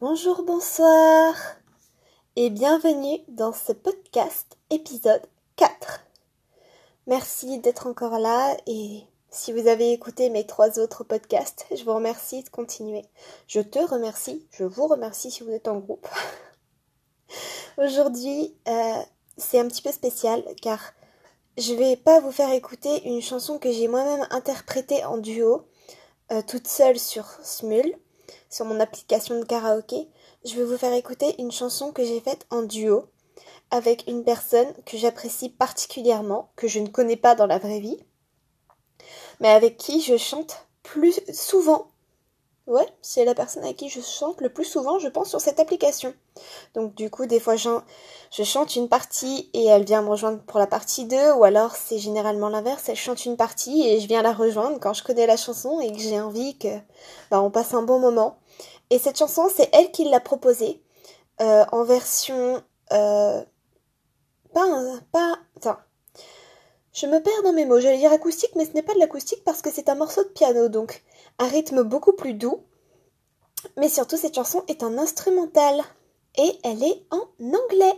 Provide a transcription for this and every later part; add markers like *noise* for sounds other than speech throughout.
Bonjour, bonsoir et bienvenue dans ce podcast épisode 4. Merci d'être encore là et si vous avez écouté mes trois autres podcasts, je vous remercie de continuer. Je te remercie, je vous remercie si vous êtes en groupe. *laughs* Aujourd'hui, euh, c'est un petit peu spécial car je vais pas vous faire écouter une chanson que j'ai moi-même interprétée en duo, euh, toute seule sur Smule sur mon application de karaoké, je vais vous faire écouter une chanson que j'ai faite en duo avec une personne que j'apprécie particulièrement, que je ne connais pas dans la vraie vie, mais avec qui je chante plus souvent. Ouais, c'est la personne avec qui je chante le plus souvent, je pense, sur cette application. Donc du coup, des fois, je chante une partie et elle vient me rejoindre pour la partie 2, ou alors c'est généralement l'inverse, elle chante une partie et je viens la rejoindre quand je connais la chanson et que j'ai envie que bah, on passe un bon moment. Et cette chanson, c'est elle qui l'a proposée euh, en version euh, pas. Je me perds dans mes mots. J'allais dire acoustique, mais ce n'est pas de l'acoustique parce que c'est un morceau de piano, donc un rythme beaucoup plus doux. Mais surtout, cette chanson est un instrumental et elle est en anglais.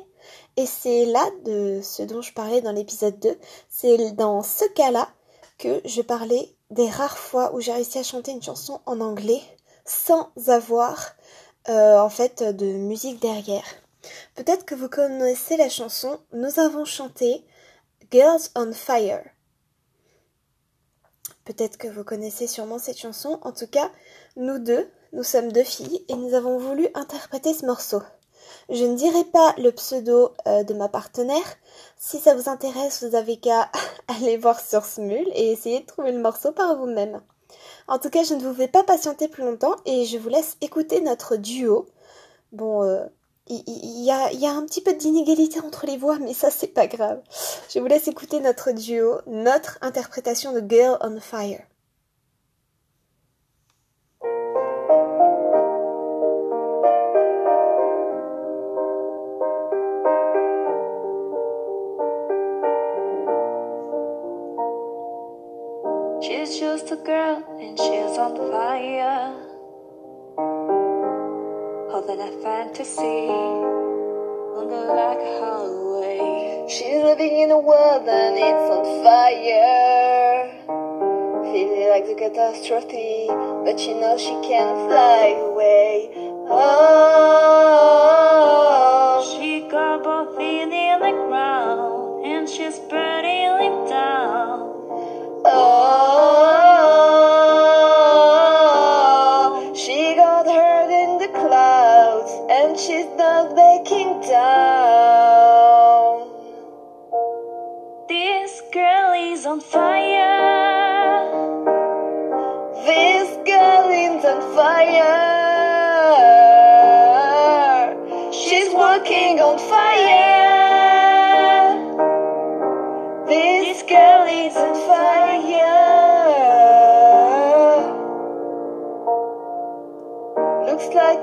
Et c'est là de ce dont je parlais dans l'épisode 2. C'est dans ce cas-là que je parlais des rares fois où j'ai réussi à chanter une chanson en anglais sans avoir euh, en fait de musique derrière. Peut-être que vous connaissez la chanson Nous avons chanté Girls on Fire. Peut-être que vous connaissez sûrement cette chanson. En tout cas, nous deux, nous sommes deux filles et nous avons voulu interpréter ce morceau. Je ne dirai pas le pseudo euh, de ma partenaire. Si ça vous intéresse, vous avez qu'à *laughs* aller voir sur Smule et essayer de trouver le morceau par vous-même. En tout cas, je ne vous fais pas patienter plus longtemps et je vous laisse écouter notre duo. Bon, euh, il y, a, un petit peu d'inégalité entre les voix, mais ça c'est pas grave. Je vous laisse écouter notre duo, notre interprétation de Girl on Fire. She's just a girl and she's on fire. Holding a fantasy, looking like a hallway. She's living in a world and it's on fire. Feeling like the catastrophe, but she knows she can't fly away. Oh, she's not backing down. This girl is on fire. This girl is on fire. She's walking on fire.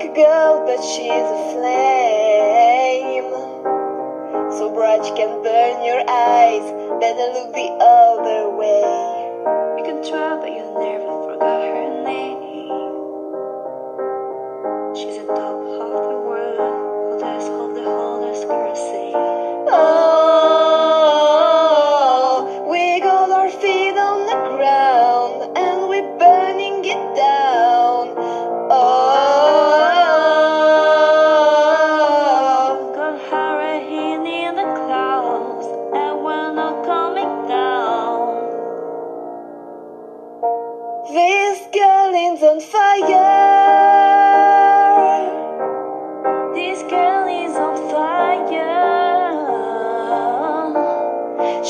Like a girl, but she's a flame. So bright you can burn your eyes. Better look the other way. You can try, but you'll never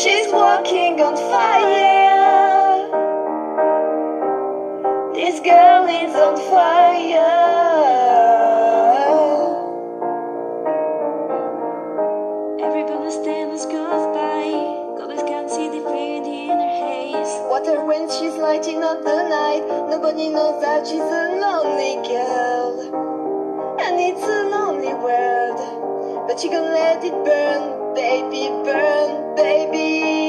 She's walking on fire. This girl is on fire. Everybody stands goodbye. Goddess can see the fade in her haze. Water when she's lighting up the night. Nobody knows that she's a lonely girl. And it's a lonely world. But you can let it burn, baby, burn, baby.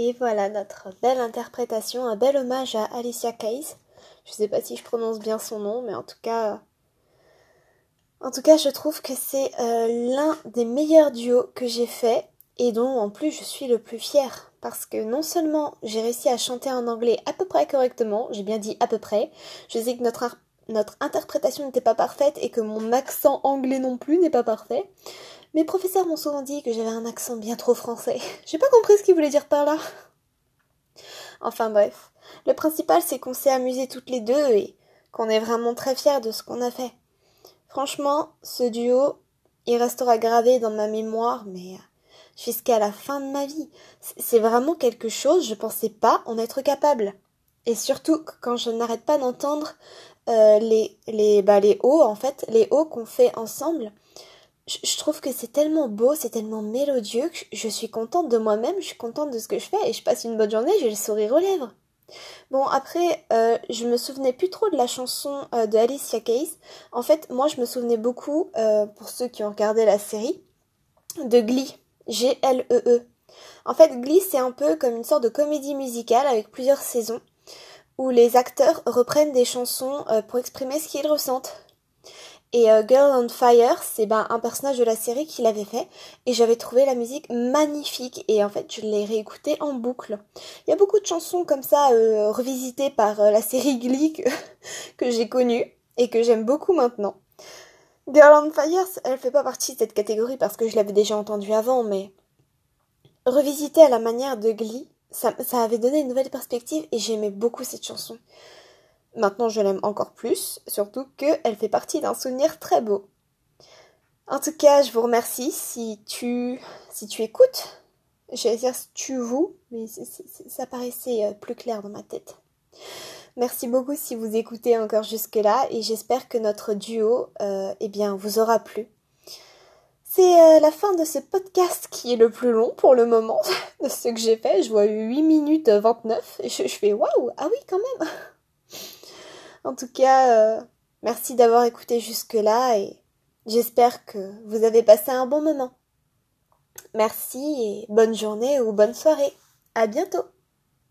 Et voilà notre belle interprétation, un bel hommage à Alicia Keys. Je sais pas si je prononce bien son nom, mais en tout cas, en tout cas, je trouve que c'est euh, l'un des meilleurs duos que j'ai fait et dont en plus je suis le plus fière parce que non seulement j'ai réussi à chanter en anglais à peu près correctement, j'ai bien dit à peu près, je sais que notre interprétation n'était pas parfaite et que mon accent anglais non plus n'est pas parfait. Mes professeurs m'ont souvent dit que j'avais un accent bien trop français. *laughs* J'ai pas compris ce qu'ils voulaient dire par là. Enfin bref, le principal c'est qu'on s'est amusés toutes les deux et qu'on est vraiment très fiers de ce qu'on a fait. Franchement, ce duo, il restera gravé dans ma mémoire, mais euh, jusqu'à la fin de ma vie. C'est vraiment quelque chose, je pensais pas en être capable. Et surtout quand je n'arrête pas d'entendre euh, les, les, bah, les hauts, en fait, les hauts qu'on fait ensemble, je, trouve que c'est tellement beau, c'est tellement mélodieux que je suis contente de moi-même, je suis contente de ce que je fais et je passe une bonne journée, j'ai le sourire aux lèvres. Bon, après, euh, je me souvenais plus trop de la chanson euh, de Alicia Keys. En fait, moi, je me souvenais beaucoup, pour ceux qui ont regardé la série, de Glee. G-L-E-E. -E. En fait, Glee, c'est un peu comme une sorte de comédie musicale avec plusieurs saisons où les acteurs reprennent des chansons euh, pour exprimer ce qu'ils ressentent. Et euh, Girl on Fire, c'est ben, un personnage de la série qui l'avait fait et j'avais trouvé la musique magnifique et en fait je l'ai réécoutée en boucle. Il y a beaucoup de chansons comme ça euh, revisitées par la série Glee *laughs* que, j'ai connue et que j'aime beaucoup maintenant. Girl on Fire, elle fait pas partie de cette catégorie parce que je l'avais déjà entendue avant, mais revisiter à la manière de Glee, ça avait donné une nouvelle perspective et j'aimais beaucoup cette chanson. Maintenant, je l'aime encore plus, surtout qu'elle fait partie d'un souvenir très beau. En tout cas, je vous remercie si tu, si tu écoutes. J'allais dire tu vous, mais ça paraissait euh, plus clair dans ma tête. Merci beaucoup si vous écoutez encore jusque-là et j'espère que notre duo euh, eh bien, vous aura plu. C'est euh, la fin de ce podcast qui est le plus long pour le moment *laughs* de ce que j'ai fait. Je vois 8 minutes 29 et je, fais waouh, ah oui quand même. En tout cas, euh, merci d'avoir écouté jusque-là et j'espère que vous avez passé un bon moment. Merci et bonne journée ou bonne soirée. À bientôt.